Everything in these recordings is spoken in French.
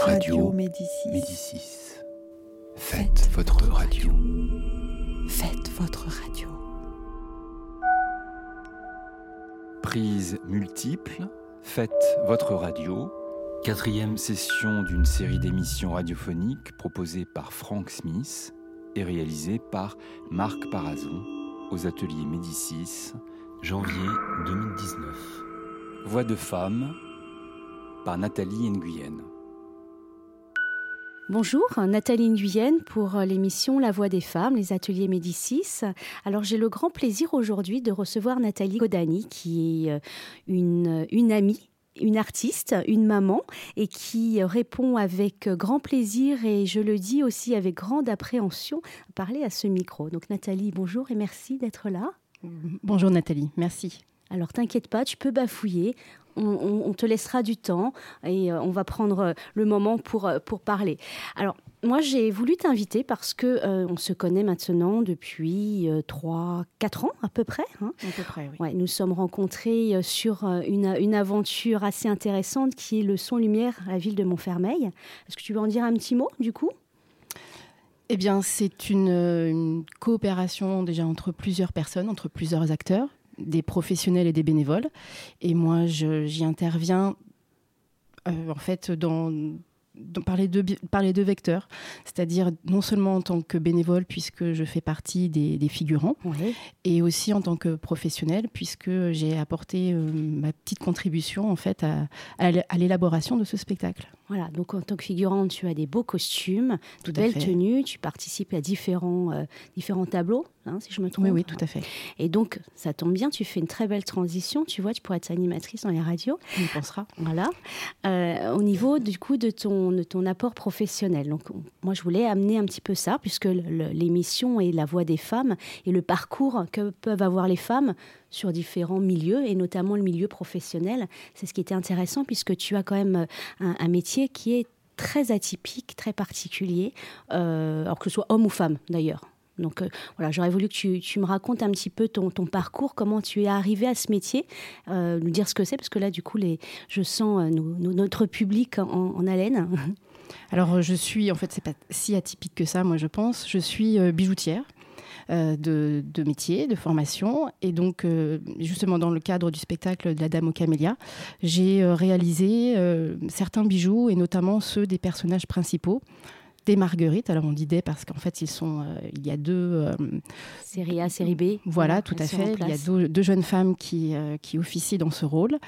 Radio Médicis. Médicis. Faites votre radio. Faites votre radio. Prise multiple. Faites votre radio. Quatrième session d'une série d'émissions radiophoniques proposée par Frank Smith et réalisée par Marc Parazon aux ateliers Médicis, janvier 2019. Voix de femme par Nathalie Nguyen. Bonjour, Nathalie Nguyen pour l'émission La Voix des femmes, les ateliers Médicis. Alors j'ai le grand plaisir aujourd'hui de recevoir Nathalie Godani, qui est euh, une, une amie une artiste, une maman, et qui répond avec grand plaisir et je le dis aussi avec grande appréhension à parler à ce micro. Donc Nathalie, bonjour et merci d'être là. Bonjour Nathalie, merci. Alors t'inquiète pas, tu peux bafouiller on, te laissera du temps et euh, on va prendre euh, le moment pour, euh, pour parler. Alors, moi, j'ai voulu t'inviter parce que on se connaît maintenant depuis 3 4 ans à peu près. Hein. À peu près, oui. nous sommes rencontrés sur une, une, aventure assez intéressante qui est le son lumière à la ville de Montfermeil. Est-ce que tu veux en dire un petit mot du coup? Eh bien, c'est une, une, coopération déjà entre plusieurs personnes, entre plusieurs acteurs des professionnels et des bénévoles. Et moi, j'y interviens euh, en fait dans, par, les deux, par les deux vecteurs, c'est-à-dire non seulement en tant que bénévole, puisque je fais partie des, figurants, et aussi en tant que professionnel, puisque j'ai apporté euh, ma petite contribution en fait à, à l'élaboration de ce spectacle. Voilà, donc en tant que figurante, tu as des beaux costumes, de belles tenues, tu participes à différents, euh, différents tableaux, hein, si je me trompe. Oui, oui, tout à fait. Et donc, ça tombe bien, tu fais une très belle transition, tu vois, tu pourrais être animatrice dans les radios. On y pensera. Voilà. Euh, au niveau, du coup, de ton, de ton apport professionnel. Donc, moi, je voulais amener un petit peu ça, puisque l'émission est la voix des femmes et le parcours que peuvent avoir les femmes sur différents milieux, et notamment le milieu professionnel. C'est ce qui était intéressant, puisque tu as quand même euh, un, métier qui est très atypique, très particulier, euh, alors que ce soit homme ou femme d'ailleurs. Donc euh, voilà, j'aurais voulu que tu, me racontes un petit peu ton, parcours, comment tu es arrivé à ce métier, nous dire ce que c'est, parce que là, du coup, les, je sens notre public en, haleine. Alors, je suis, en fait, c'est pas si atypique que ça, moi, je pense. Je suis bijoutière. Euh, de, métier, de formation. Et donc, euh, justement, dans le cadre du spectacle de la Dame aux Camélias, j'ai euh, réalisé certains bijoux, et notamment ceux des personnages principaux des marguerites. Alors on dit des parce qu'en fait ils sont, il y a deux série A, série B. Voilà, tout à fait. Il y a deux, jeunes femmes qui qui officient dans ce rôle,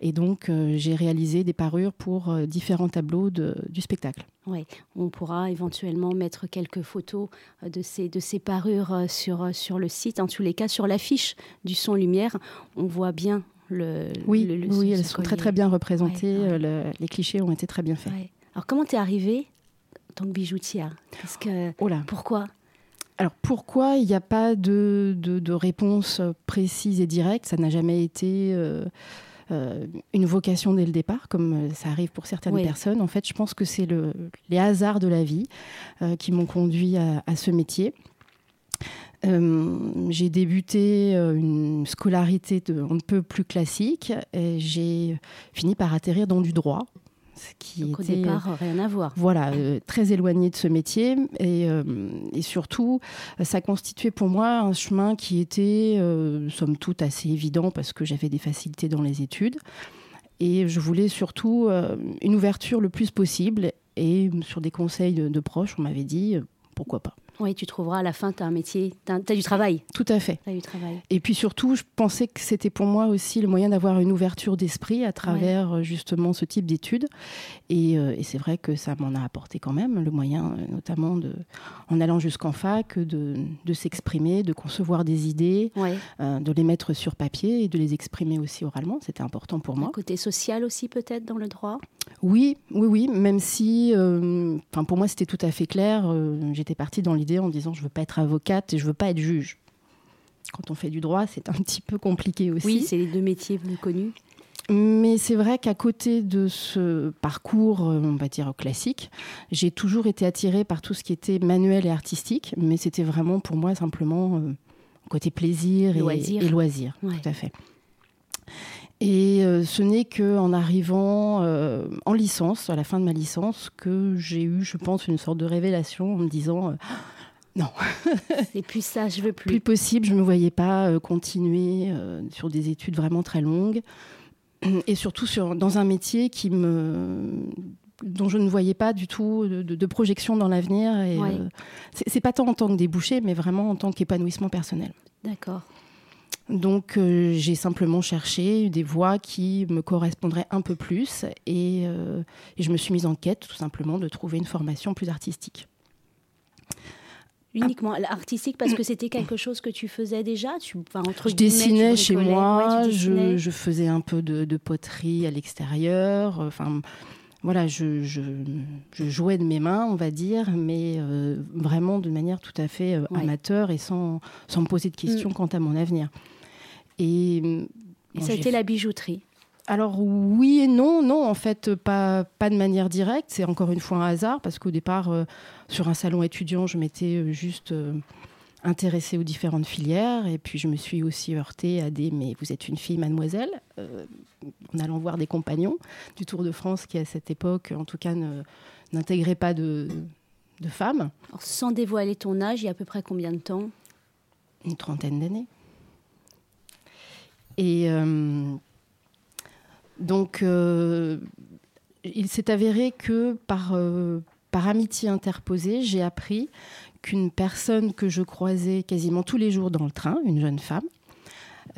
et donc j'ai réalisé des parures pour différents tableaux de, du spectacle. Oui, on pourra éventuellement mettre quelques photos euh, de ces, de ces parures euh, sur, euh, sur le site. En tous les cas, sur l'affiche du son lumière, on voit bien le. Oui, oui elles sont très très bien représentées. les clichés ont été très bien faits. Alors, comment t'es arrivée tant que bijoutière Parce que, oh Pourquoi? Alors pourquoi il n'y a pas de, de, réponse précise et directe? Ça n'a jamais été euh, une vocation dès le départ, comme euh, ça arrive pour certaines personnes. En fait, je pense que c'est le, les hasards de la vie euh, qui m'ont conduit à, ce métier. j'ai débuté une scolarité de, ne peut plus classique et j'ai fini par atterrir dans du droit qui Donc, était au départ euh, rien à voir. Voilà, euh, très éloigné de ce métier et, euh, et, surtout ça constituait pour moi un chemin qui était somme toute assez évident parce que j'avais des facilités dans les études et je voulais surtout une ouverture le plus possible et sur des conseils de proches on m'avait dit pourquoi pas. Oui, tu trouveras à la fin, tu as un métier, tu as, du travail. Tout à fait. As du travail. Et puis surtout, je pensais que c'était pour moi aussi le moyen d'avoir une ouverture d'esprit à travers euh, justement ce type d'études. Euh, et, c'est vrai que ça m'en a apporté quand même, le moyen euh, notamment de, en allant jusqu'en fac, de, de s'exprimer, de concevoir des idées, de les mettre sur papier et de les exprimer aussi oralement. C'était important pour moi. Un côté social aussi peut-être dans le droit? Oui, oui, oui, même si, enfin pour moi c'était tout à fait clair. J'étais partie dans l'idée en disant je veux pas être avocate et je veux pas être juge. Quand on fait du droit, c'est un petit peu compliqué aussi. Oui, c'est les deux métiers plus connus. Mais c'est vrai qu'à côté de ce parcours, euh, on va dire classique, j'ai toujours été attirée par tout ce qui était manuel et artistique, mais c'était vraiment pour moi simplement euh, côté plaisir et loisir. Et loisir Tout à fait. Et ce n'est qu'en arrivant en licence, à la fin de ma licence, que j'ai eu, je pense, une sorte de révélation en me disant non. C'est plus ça, je veux plus. Plus possible, je ne me voyais pas continuer sur des études vraiment très longues et surtout sur, dans un métier qui me, dont je ne voyais pas du tout de, projection dans l'avenir. Et euh, c'est pas tant en tant que débouché, mais vraiment en tant qu'épanouissement personnel. D'accord. Donc euh, j'ai simplement cherché des voies qui me correspondraient un peu plus et, euh, et, je me suis mise en quête tout simplement de trouver une formation plus artistique. Uniquement artistique parce que c'était quelque chose que tu faisais déjà tu, entre Je dessinais chez moi, je, je, faisais un peu de, de poterie à l'extérieur. Enfin, voilà, je, je, jouais de mes mains, on va dire, mais euh, vraiment de manière tout à fait euh, amateur et sans, sans me poser de questions mm. quant à mon avenir. Et, et ça a été la bijouterie alors oui et non, non, en fait, pas, pas de manière directe. C'est encore une fois un hasard parce qu'au départ, euh, sur un salon étudiant, je m'étais euh, juste euh, intéressée aux différentes filières et puis je me suis aussi heurtée à des mais vous êtes une fille, mademoiselle, en allant voir des compagnons du Tour de France qui à cette époque, en tout cas, n'intégraient pas de, de femmes. sans dévoiler ton âge, il y a à peu près combien de temps? Une trentaine d'années. Et donc, euh, il s'est avéré que par, euh, par amitié interposée, j'ai appris qu'une personne que je croisais quasiment tous les jours dans le train, une jeune femme,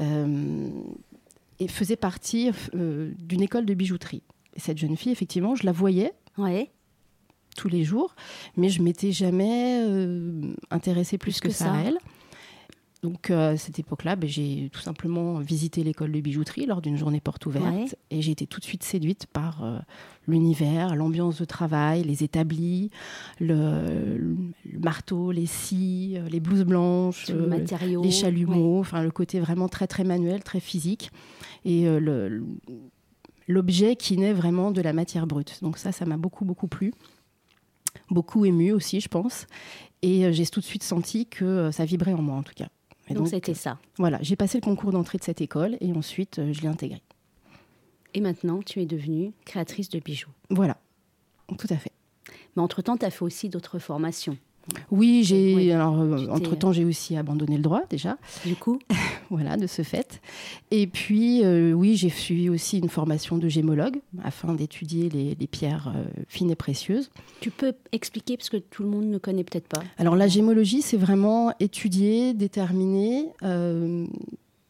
euh, et faisait partie d'une école de bijouterie. Et cette jeune fille, effectivement, je la voyais. tous les jours, mais je m'étais jamais intéressée plus, que, ça à elle. Donc euh, à cette époque-là, ben, j'ai tout simplement visité l'école de bijouterie lors d'une journée porte ouverte et j'ai été tout de suite séduite par euh, l'univers, l'ambiance de travail, les établis, le, marteau, les scies, euh, les blouses blanches, les chalumeaux, enfin le côté vraiment très très manuel, très physique et l'objet qui naît vraiment de la matière brute. Donc ça, ça m'a beaucoup beaucoup plu beaucoup ému aussi, je pense. Et j'ai tout de suite senti que ça vibrait en moi, en tout cas. Donc c'était ça. Voilà, j'ai passé le concours d'entrée de cette école et ensuite euh, je l'ai intégré. Et maintenant, tu es devenue créatrice de bijoux. Voilà, tout à fait. Mais entre-temps, tu as fait aussi d'autres formations. Oui, j'ai. alors, euh, entre temps, j'ai aussi abandonné le droit déjà. Du coup. voilà, de ce fait. Et puis, euh, oui, j'ai suivi aussi une formation de gémologue afin d'étudier les, pierres euh, fines et précieuses. Tu peux expliquer parce que tout le monde ne connaît peut-être pas. Alors, la gémologie, c'est vraiment étudier, déterminer.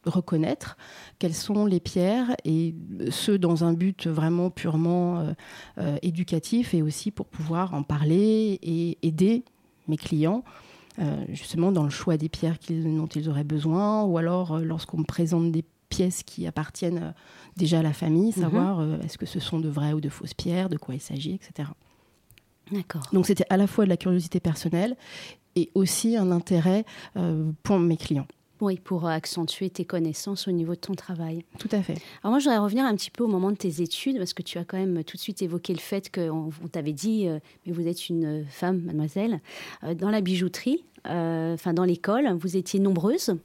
reconnaître quelles sont les pierres et ce dans un but vraiment purement éducatif et aussi pour pouvoir en parler et aider mes clients, euh, justement dans le choix des pierres dont ils auraient besoin, ou alors euh, lorsqu'on me présente des pièces qui appartiennent euh, déjà à la famille, mhm. savoir est-ce que ce sont de vraies ou de fausses pierres, de quoi il s'agit, etc. D'accord. Donc c'était à la fois de la curiosité personnelle et aussi un intérêt pour mes clients. Oui, pour accentuer tes connaissances au niveau de ton travail. Tout à fait. Alors moi, je voudrais revenir un petit peu au moment de tes études, parce que tu as quand même tout de suite évoqué le fait qu'on on, t'avait dit, euh, mais vous êtes une femme, mademoiselle, euh, dans la bijouterie, euh, enfin dans l'école, vous étiez nombreuses.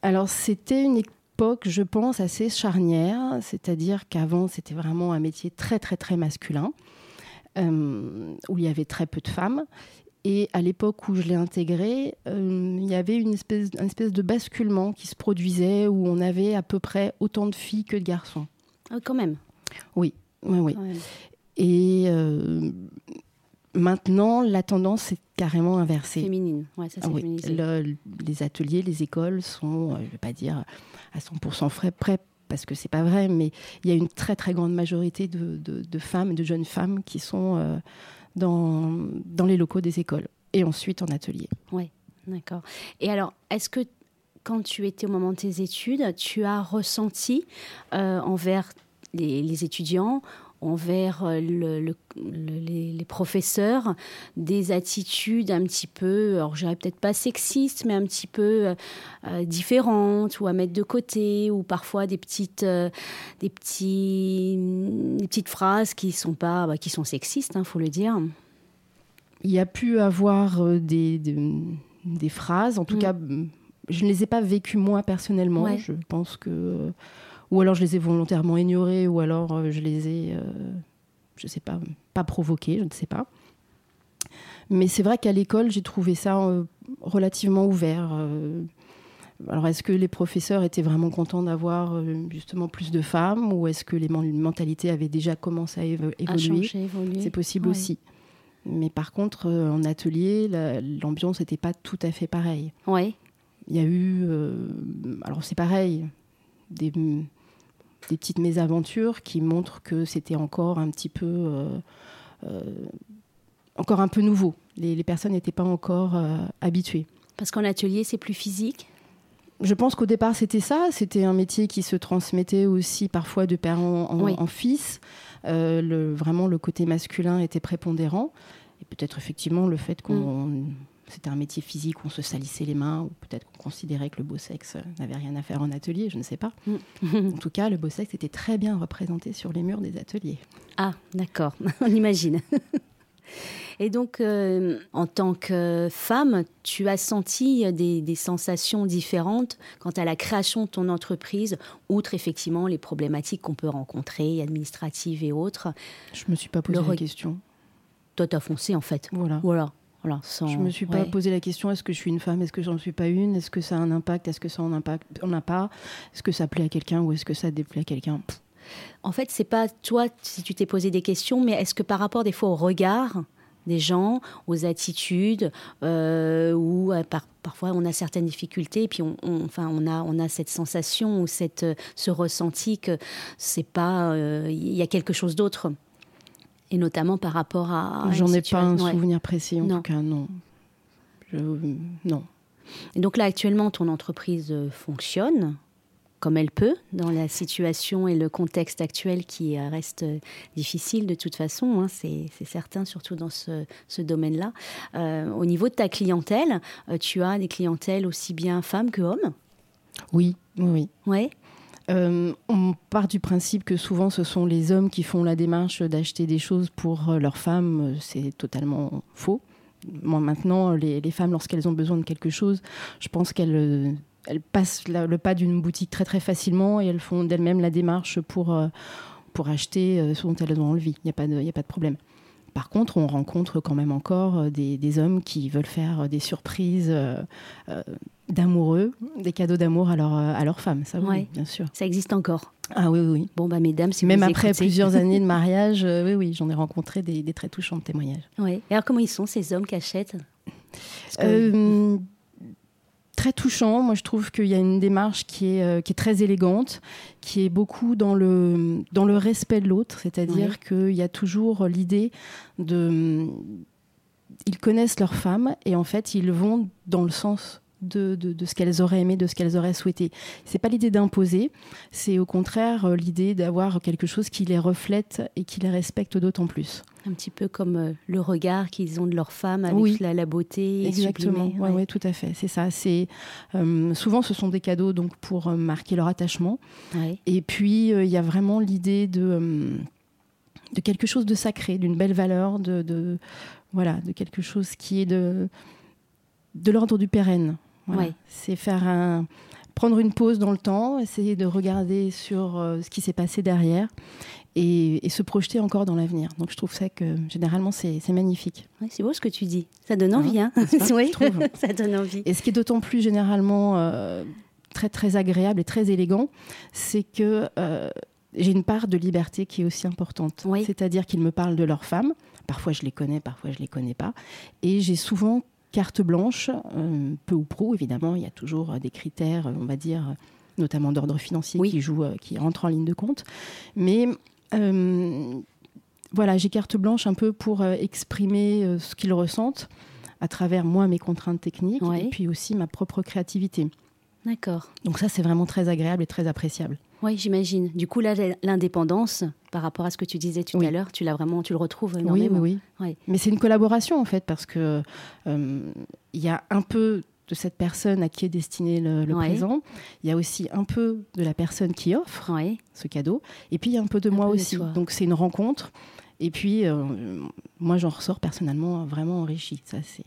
Alors c'était une époque, je pense, assez charnière, c'est-à-dire qu'avant, c'était vraiment un métier très, très, très masculin. où il y avait très peu de femmes. Et à l'époque où je l'ai intégré, euh, il y avait une espèce, espèce de basculement qui se produisait où on avait à peu près autant de filles que de garçons. Ah, quand même. Oui, oui, oui. Et euh, maintenant, la tendance est carrément inversée. Féminine, ouais, ça c'est ah les ateliers, les écoles sont, euh, je ne vais pas dire à 100% frais, prêts parce que c'est pas vrai, mais il y a une très très grande majorité de, de, femmes, de jeunes femmes qui sont dans, dans les locaux des écoles et ensuite en atelier. Oui, d'accord. Et alors, est-ce que quand tu étais au moment de tes études, tu as ressenti euh, envers les, les, étudiants envers euh, le, les, professeurs des attitudes un petit peu, alors je peut-être pas sexistes, mais un petit peu euh, euh, différentes ou à mettre de côté, ou parfois des petites, des petits, des petites phrases qui sont pas, bah, qui sont sexistes, il hein, faut le dire. Il y a pu avoir des, des, phrases, en tout mm. cas, je ne les ai pas vécues moi personnellement. Je pense que ou alors je les ai volontairement ignorés, ou alors je les ai, je sais pas, pas provoqués, je ne sais pas. Mais c'est vrai qu'à l'école, j'ai trouvé ça relativement ouvert. Alors, est-ce que les professeurs étaient vraiment contents d'avoir justement plus de femmes ou est-ce que les mentalités avaient déjà commencé à évoluer? C'est possible aussi. Mais par contre, euh, en atelier, l'ambiance n'était pas tout à fait pareille. Oui. Il y a eu, euh, alors c'est pareil, des, des, petites mésaventures qui montrent que c'était encore un petit peu, euh, encore un peu nouveau. Les, les personnes n'étaient pas encore habituées. Parce qu'en atelier, c'est plus physique? Je pense qu'au départ, c'était ça. C'était un métier qui se transmettait aussi parfois de père en, fils. le, vraiment, le côté masculin était prépondérant. Et peut-être effectivement le fait qu'on. Mm. C'était un métier physique où on se salissait les mains, ou peut-être qu'on considérait que le beau sexe n'avait rien à faire en atelier, je ne sais pas. Mm. en tout cas, le beau sexe était très bien représenté sur les murs des ateliers. Ah, d'accord, on imagine. Et donc, euh, en tant que femme, tu as senti des, des, sensations différentes quant à la création de ton entreprise, outre effectivement les problématiques qu'on peut rencontrer, administratives et autres? Je ne me suis pas posé la question toi, t'as foncé en fait. Voilà. Voilà. Voilà, sans... Je me suis pas posé la question est-ce que je suis une femme, est-ce que j'en suis pas une, est-ce que ça a un impact, est-ce que ça en impact, on n'a pas, est-ce que ça plaît à quelqu'un ou est-ce que ça déplaît à quelqu'un? En fait, c'est pas toi si tu t'es posé des questions, mais est-ce que par rapport des fois au regard des gens, aux attitudes, euh, ou euh, parfois on a certaines difficultés, et puis on, enfin on a on a cette sensation ou cette ce ressenti que c'est pas euh, il y a quelque chose d'autre et notamment par rapport à. J'en ai pas un souvenir précis, en tout cas, non. non. Et donc là, actuellement, ton entreprise euh, fonctionne comme elle peut dans la situation et le contexte actuel qui euh, reste euh, difficile de toute façon, hein, c'est certain, surtout dans ce, ce domaine-là. au niveau de ta clientèle, tu as des clientèles aussi bien femmes que hommes? Oui, oui. Ouais. Euh, on part du principe que souvent ce sont les hommes qui font la démarche d'acheter des choses pour euh, leurs femmes. Euh, c'est totalement faux. Moi, maintenant, les, femmes, lorsqu'elles ont besoin de quelque chose, je pense qu'elles elles passent le pas d'une boutique très très facilement et elles font d'elles-mêmes la démarche pour, pour acheter ce dont elles ont envie. Il n'y a pas de problème. Par contre, on rencontre quand même encore des, des hommes qui veulent faire des surprises d'amoureux, des cadeaux d'amour à leur, à leur femme. Ça, oui, bien sûr. Ça existe encore. Ah oui, oui. Bon, bah, mesdames, si Même vous après plusieurs années de mariage, euh, oui, oui, j'en ai rencontré des, des, très touchants témoignages. Oui. Et alors, comment ils sont, ces hommes qui achètent? Euh, Très touchant. Moi, je trouve qu'il y a une démarche qui est, euh, qui est très élégante, qui est beaucoup dans le, dans le respect de l'autre. C'est-à-dire qu'il y a toujours l'idée de. Ils connaissent leur femme et en fait, ils vont dans le sens de, de, ce qu'elles auraient aimé, de ce qu'elles auraient souhaité. C'est pas l'idée d'imposer, c'est au contraire euh, l'idée d'avoir quelque chose qui les reflète et qui les respecte d'autant plus. Un petit peu comme euh, le regard qu'ils ont de leur femme avec la, la, beauté. Exactement, oui, ouais. tout à fait. C'est ça. C'est euh, souvent ce sont des cadeaux donc pour marquer leur attachement. Et puis il y a vraiment l'idée de de quelque chose de sacré, d'une belle valeur, de, de, voilà, de quelque chose qui est de de l'ordre du pérenne. C'est faire un, prendre une pause dans le temps, essayer de regarder sur euh, ce qui s'est passé derrière et, se projeter encore dans l'avenir. Donc je trouve ça que généralement c'est magnifique. c'est beau ce que tu dis. Ça donne envie, hein, oui, ça donne envie. Et ce qui est d'autant plus généralement euh, très très agréable et très élégant, c'est que euh, j'ai une part de liberté qui est aussi importante. C'est-à-dire qu'ils me parlent de leur femme. Parfois je les connais, parfois je les connais pas. Et j'ai souvent carte blanche, euh, peu ou prou, évidemment, il y a toujours des critères, on va dire, notamment d'ordre financier qui euh, qui rentrent en ligne de compte. Mais euh, voilà, j'ai carte blanche un peu pour exprimer ce qu'ils ressentent à travers moi mes contraintes techniques et puis aussi ma propre créativité. D'accord. Donc ça, c'est vraiment très agréable et très appréciable. Oui, j'imagine. Du coup, là, l'indépendance, par rapport à ce que tu disais tout à l'heure, tu l'as vraiment, tu le retrouves énormément. Oui, oui, oui. Mais c'est une collaboration en fait, parce que euh, il y a un peu de cette personne à qui est destiné le, présent. Il y a aussi un peu de la personne qui offre ce cadeau, et puis il y a un peu de moi aussi. Donc c'est une rencontre. Et puis euh, moi, j'en ressors personnellement vraiment enrichi. Ça, c'est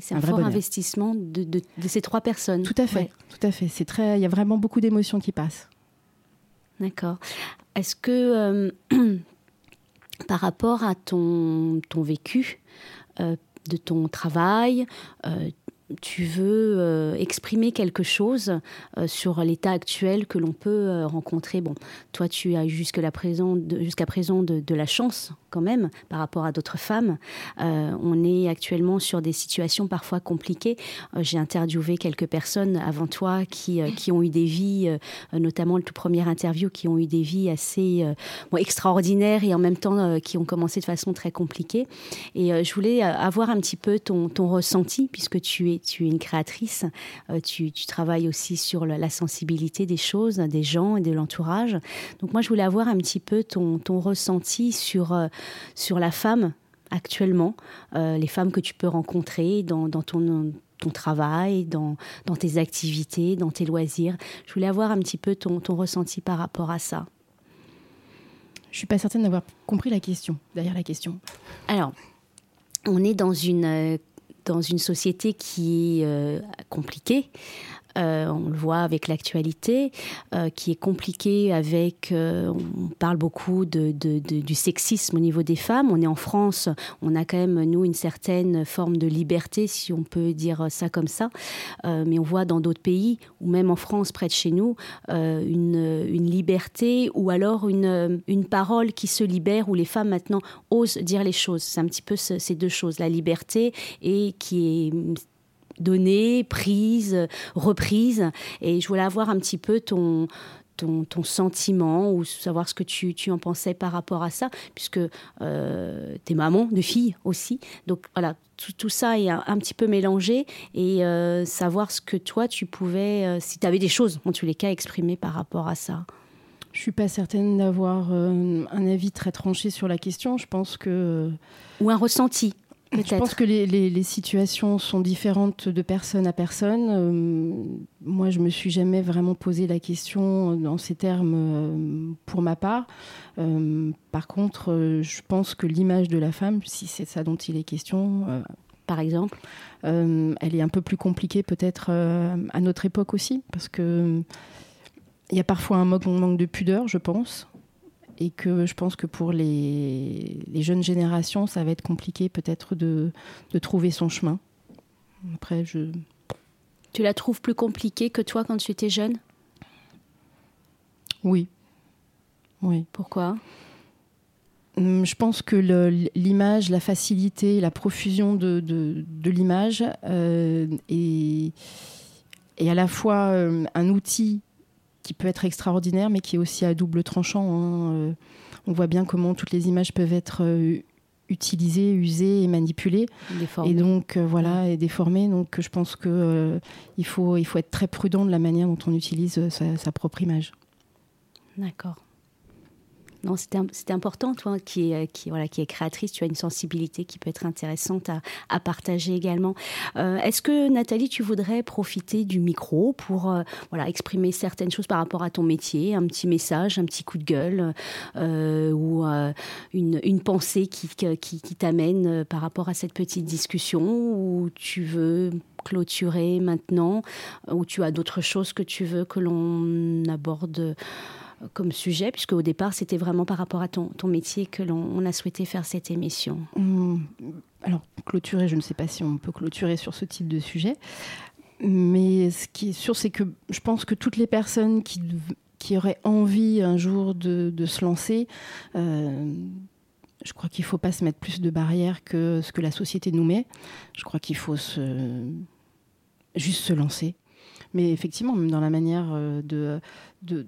c'est un, fort investissement de, de, ces trois personnes. Tout à fait, tout à fait. C'est très, il y a vraiment beaucoup d'émotions qui passent. D'accord. Est-ce que par rapport à ton, ton vécu, de ton travail, tu veux euh, exprimer quelque chose euh, sur l'état actuel que l'on peut euh, rencontrer. Bon, toi, tu as jusqu'à présent, jusqu'à présent de, la chance quand même par rapport à d'autres femmes. on est actuellement sur des situations parfois compliquées. J'ai interviewé quelques personnes avant toi qui, qui ont eu des vies, notamment le tout premier interview, qui ont eu des vies assez extraordinaires et en même temps qui ont commencé de façon très compliquée. Et je voulais avoir un petit peu ton ressenti puisque tu es tu es une créatrice, euh, tu, travailles aussi sur la, sensibilité des choses, des gens et de l'entourage. Donc moi, je voulais avoir un petit peu ton, ressenti sur, euh, sur la femme actuellement, euh, les femmes que tu peux rencontrer dans, ton ton travail, dans, dans, tes activités, dans tes loisirs. Je voulais avoir un petit peu ton, ton ressenti par rapport à ça. Je suis pas certaine d'avoir compris la question, derrière la question. Alors, on est dans une dans une société qui est euh, compliquée, euh, on le voit avec l'actualité, euh, qui est compliquée avec, euh, on parle beaucoup du sexisme au niveau des femmes. On est en France, on a quand même, nous, une certaine forme de liberté, si on peut dire ça comme ça. mais on voit dans d'autres pays, ou même en France, près de chez nous, une, une, liberté ou alors une, une parole qui se libère, où les femmes maintenant osent dire les choses. C'est un petit peu ces deux choses, la liberté et qui est donnée, prise, reprise. Et je voulais avoir un petit peu ton, ton, ton, sentiment ou savoir ce que tu, tu, en pensais par rapport à ça, puisque euh, tu es maman de fille aussi. Donc voilà, tout, ça est un, petit peu mélangé et euh, savoir ce que toi tu pouvais, euh, si tu avais des choses en tous les cas, exprimer par rapport à ça. Je suis pas certaine d'avoir un avis très tranché sur la question. Je pense que. Ou un ressenti. Je pense que les, situations sont différentes de personne à personne. Euh, moi, je me suis jamais vraiment posé la question dans ces termes euh, pour ma part. Euh, par contre, je pense que l'image de la femme, si c'est ça dont il est question, par exemple, elle est un peu plus compliquée peut-être à notre époque aussi, parce que il y a parfois un manque de pudeur, je pense et que je pense que pour les, jeunes générations, ça va être compliqué peut-être de, trouver son chemin. Après, je... Tu la trouves plus compliquée que toi quand tu étais jeune? Oui. Oui. Pourquoi? Hum, je pense que l'image, la facilité, la profusion de, l'image euh, est, à la fois euh, un outil qui peut être extraordinaire, mais qui est aussi à double tranchant. Hein. Euh, on voit bien comment toutes les images peuvent être euh, utilisées, usées et manipulées. Et donc, euh, voilà, et déformées. Donc, je pense qu'il il faut, il faut être très prudent de la manière dont on utilise sa propre image. D'accord. Non, c'était important, toi, qui qui, voilà, qui est créatrice, tu as une sensibilité qui peut être intéressante à, partager également. Euh, est-ce que, Nathalie, tu voudrais profiter du micro pour euh, voilà, exprimer certaines choses par rapport à ton métier, un petit message, un petit coup de gueule euh, ou une, une, pensée qui, qui t'amène par rapport à cette petite discussion ou tu veux clôturer maintenant ou tu as d'autres choses que tu veux que l'on aborde comme sujet, puisque au départ, c'était vraiment par rapport à ton, métier que l'on a souhaité faire cette émission. Mmh. Alors, clôturer, je ne sais pas si on peut clôturer sur ce type de sujet, mais ce qui est sûr, c'est que je pense que toutes les personnes qui, qui auraient envie un jour de, de se lancer, euh, je crois qu'il ne faut pas se mettre plus de barrières que ce que la société nous met. Je crois qu'il faut juste se lancer. Mais effectivement, même dans la manière euh, de, de,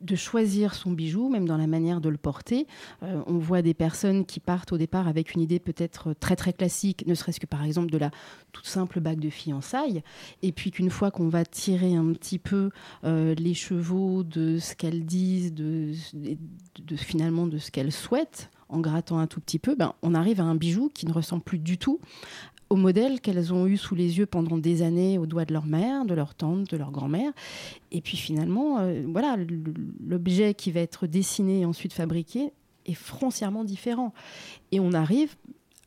de choisir son bijou, même dans la manière de le porter. Euh, on voit des personnes qui partent au départ avec une idée peut-être très très classique, ne serait-ce que par exemple de la toute simple bague de fiançailles, et puis qu'une fois qu'on va tirer un petit peu euh, les chevaux de ce qu'elles disent, de, finalement de ce qu'elles souhaitent, en grattant un tout petit peu, ben, on arrive à un bijou qui ne ressemble plus du tout au modèle qu'elles ont eu sous les yeux pendant des années au doigt de leur mère, de leur tante, de leur grand-mère. Et puis finalement, euh, voilà, l'objet qui va être dessiné et ensuite fabriqué est foncièrement différent. Et on arrive,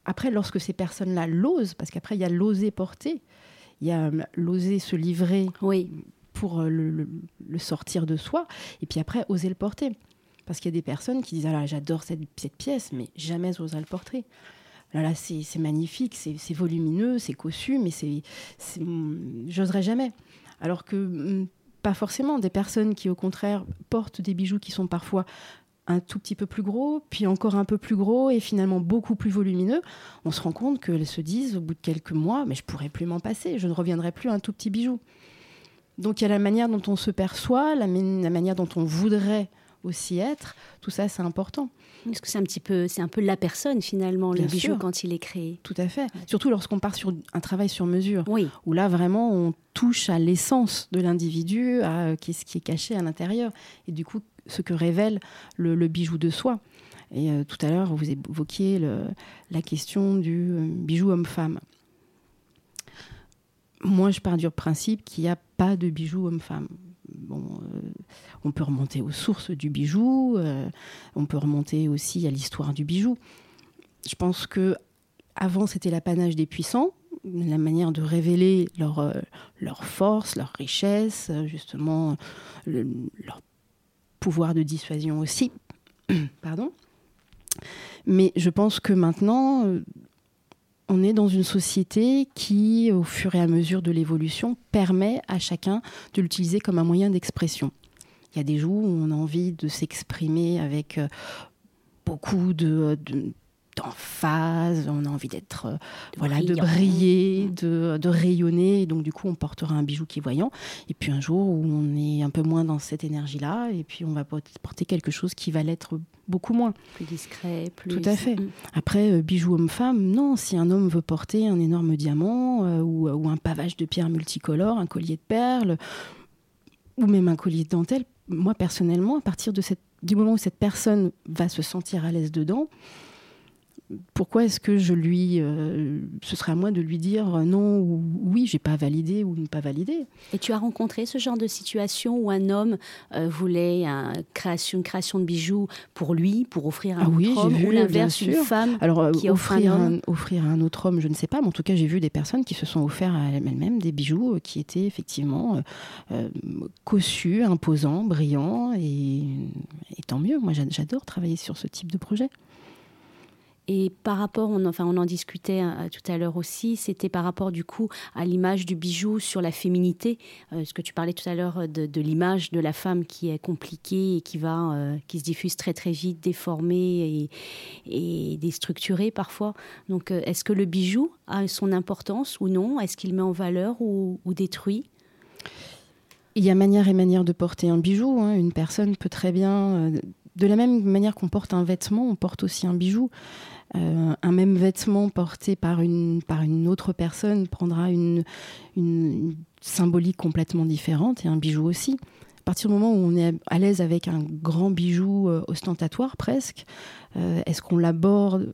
après, lorsque ces personnes-là l'osent, parce qu'après, il y a l'oser porter, il y a euh, l'oser se livrer oui pour le, sortir de soi, et puis après, oser le porter. Parce qu'il y a des personnes qui disent, ah j'adore cette, cette, pièce, mais jamais oser le porter. Là, là c'est magnifique, c'est volumineux, c'est cossu, mais c'est, j'oserais jamais. Alors que hmm, pas forcément des personnes qui, au contraire, portent des bijoux qui sont parfois un tout petit peu plus gros, puis encore un peu plus gros et finalement beaucoup plus volumineux, on se rend compte qu'elles se disent au bout de quelques mois, mais je pourrais plus m'en passer, je ne reviendrai plus à un tout petit bijou. Donc il y a la manière dont on se perçoit, la, manière dont on voudrait aussi être, tout ça c'est important. Parce que c'est un petit peu, c'est un peu la personne finalement, le bijou quand il est créé. Tout à fait. Surtout lorsqu'on part sur un travail sur mesure, oui. où là vraiment on touche à l'essence de l'individu, à ce qui est caché à l'intérieur, et du coup ce que révèle le, bijou de soi. Et euh, tout à l'heure, vous évoquiez la question du euh, bijou homme-femme. Moi, je pars du principe qu'il n'y a pas de bijou homme-femme. Euh, on peut remonter aux sources du bijou, on peut remonter aussi à l'histoire du bijou. Je pense que avant c'était l'apanage des puissants, la manière de révéler leur, leur force, leur richesse, justement leur pouvoir de dissuasion aussi. Pardon. Mais je pense que maintenant, euh, on est dans une société qui, au fur et à mesure de l'évolution, permet à chacun de l'utiliser comme un moyen d'expression. Il y a des jours où on a envie de s'exprimer avec euh, beaucoup de, en phase, on a envie d'être, euh, voilà, de briller, de, de, rayonner. Et donc, du coup, on portera un bijou qui est voyant. Et puis, un jour où on est un peu moins dans cette énergie-là, et puis on va porter quelque chose qui va l'être beaucoup moins. Plus discret, plus. Tout à fait. Mm. Après, euh, bijou homme-femme, non. Si un homme veut porter un énorme diamant euh, ou, ou, un pavage de pierres multicolores, un collier de perles, ou même un collier de dentelle, moi, personnellement, à partir de cette, du moment où cette personne va se sentir à l'aise dedans, pourquoi est-ce que je lui, euh, ce serait à moi de lui dire non ou oui, j'ai pas validé ou ne pas validé. Et tu as rencontré ce genre de situation où un homme euh, voulait création, une création de bijoux pour lui, pour offrir à un ah oui, autre homme, vu, ou l'inverse, une femme Alors, euh, qui offrir, un, offrir à un autre homme, je ne sais pas, mais en tout cas, j'ai vu des personnes qui se sont offerts à elles-mêmes des bijoux qui étaient effectivement cossus, imposants, brillants, et, et tant mieux. Moi, j'adore travailler sur ce type de projet. Et par rapport, on, enfin, on en discutait euh, tout à l'heure aussi, c'était par rapport du coup à l'image du bijou sur la féminité. Euh, ce que tu parlais tout à l'heure de, l'image de la femme qui est compliquée et qui va, euh, qui se diffuse très très vite, déformée et, déstructurée parfois. Donc, est-ce que le bijou a son importance ou non? Est-ce qu'il met en valeur ou, détruit? Il y a manière et manière de porter un bijou. Hein. Une personne peut très bien, de la même manière qu'on porte un vêtement, on porte aussi un bijou. Euh, un même vêtement porté par une, par une autre personne prendra une, une, symbolique complètement différente et un bijou aussi. À partir du moment où on est à l'aise avec un grand bijou euh, ostentatoire presque, euh, est-ce qu'on l'aborde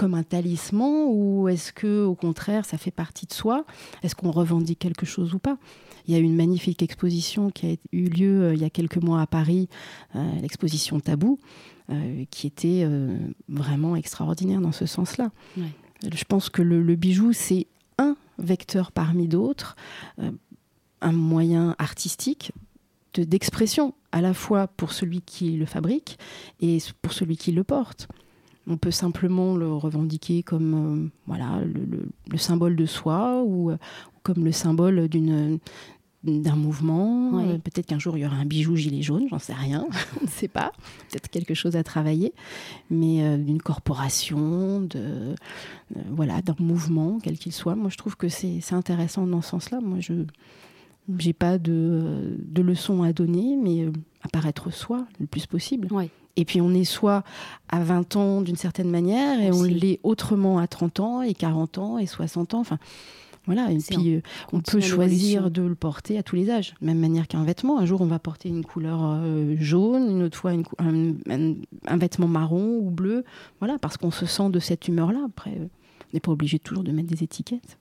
comme un talisman ou est-ce que au contraire ça fait partie de soi? Est-ce qu'on revendique quelque chose ou pas? Il y a une magnifique exposition qui a eu lieu il y a quelques mois à Paris, l'exposition Tabou, euh, qui était euh, vraiment extraordinaire dans ce sens-là. Je pense que le, bijou, c'est un vecteur parmi d'autres, euh, un moyen artistique d'expression, à la fois pour celui qui le fabrique et pour celui qui le porte. On peut simplement le revendiquer comme voilà le, symbole de soi ou comme le symbole d'une d'un mouvement. Euh, peut-être qu'un jour il y aura un bijou gilet jaune, j'en sais rien, on ne sait pas. Peut-être quelque chose à travailler, mais euh, d'une corporation, de euh, voilà, d'un mouvement quel qu'il soit. Moi, je trouve que c'est intéressant dans ce sens-là. Moi, je j'ai pas de, de leçons à donner, mais apparaître soi le plus possible. Et puis on est soit à 20 ans d'une certaine manière, et on l'est autrement à 30 ans, et 40 ans, et 60 ans. Enfin, voilà, et puis euh, on peut choisir de le porter à tous les âges, même manière qu'un vêtement. Un jour, on va porter une couleur euh, jaune, une autre fois une un, vêtement marron ou bleu. Voilà, parce qu'on se sent de cette humeur-là. Après, euh, on n'est pas obligé toujours de mettre des étiquettes.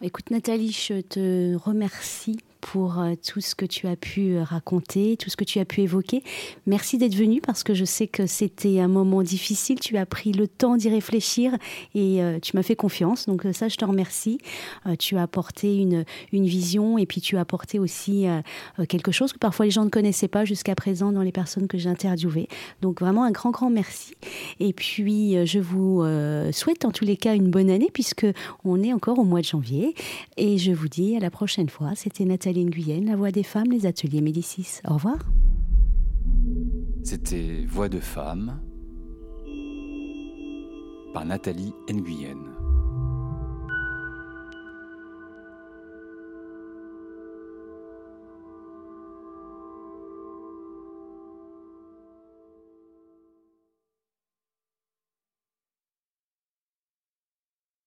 Écoute, Nathalie, je te remercie pour euh, tout ce que tu as pu raconter, tout ce que tu as pu évoquer. Merci d'être venu parce que je sais que c'était un moment difficile. Tu as pris le temps d'y réfléchir et tu m'as fait confiance. Donc ça, je te remercie. tu as apporté une, une vision et puis tu as apporté aussi quelque chose que parfois les gens ne connaissaient pas jusqu'à présent dans les personnes que j'ai interviewées. Donc vraiment un grand, grand merci. Et puis, je vous souhaite en tous les cas une bonne année puisque on est encore au mois de janvier. Et je vous dis à la prochaine fois. C'était Nathalie La Voix des femmes, les ateliers Médicis. Au revoir. C'était Voix de femmes par Nathalie Nguyen.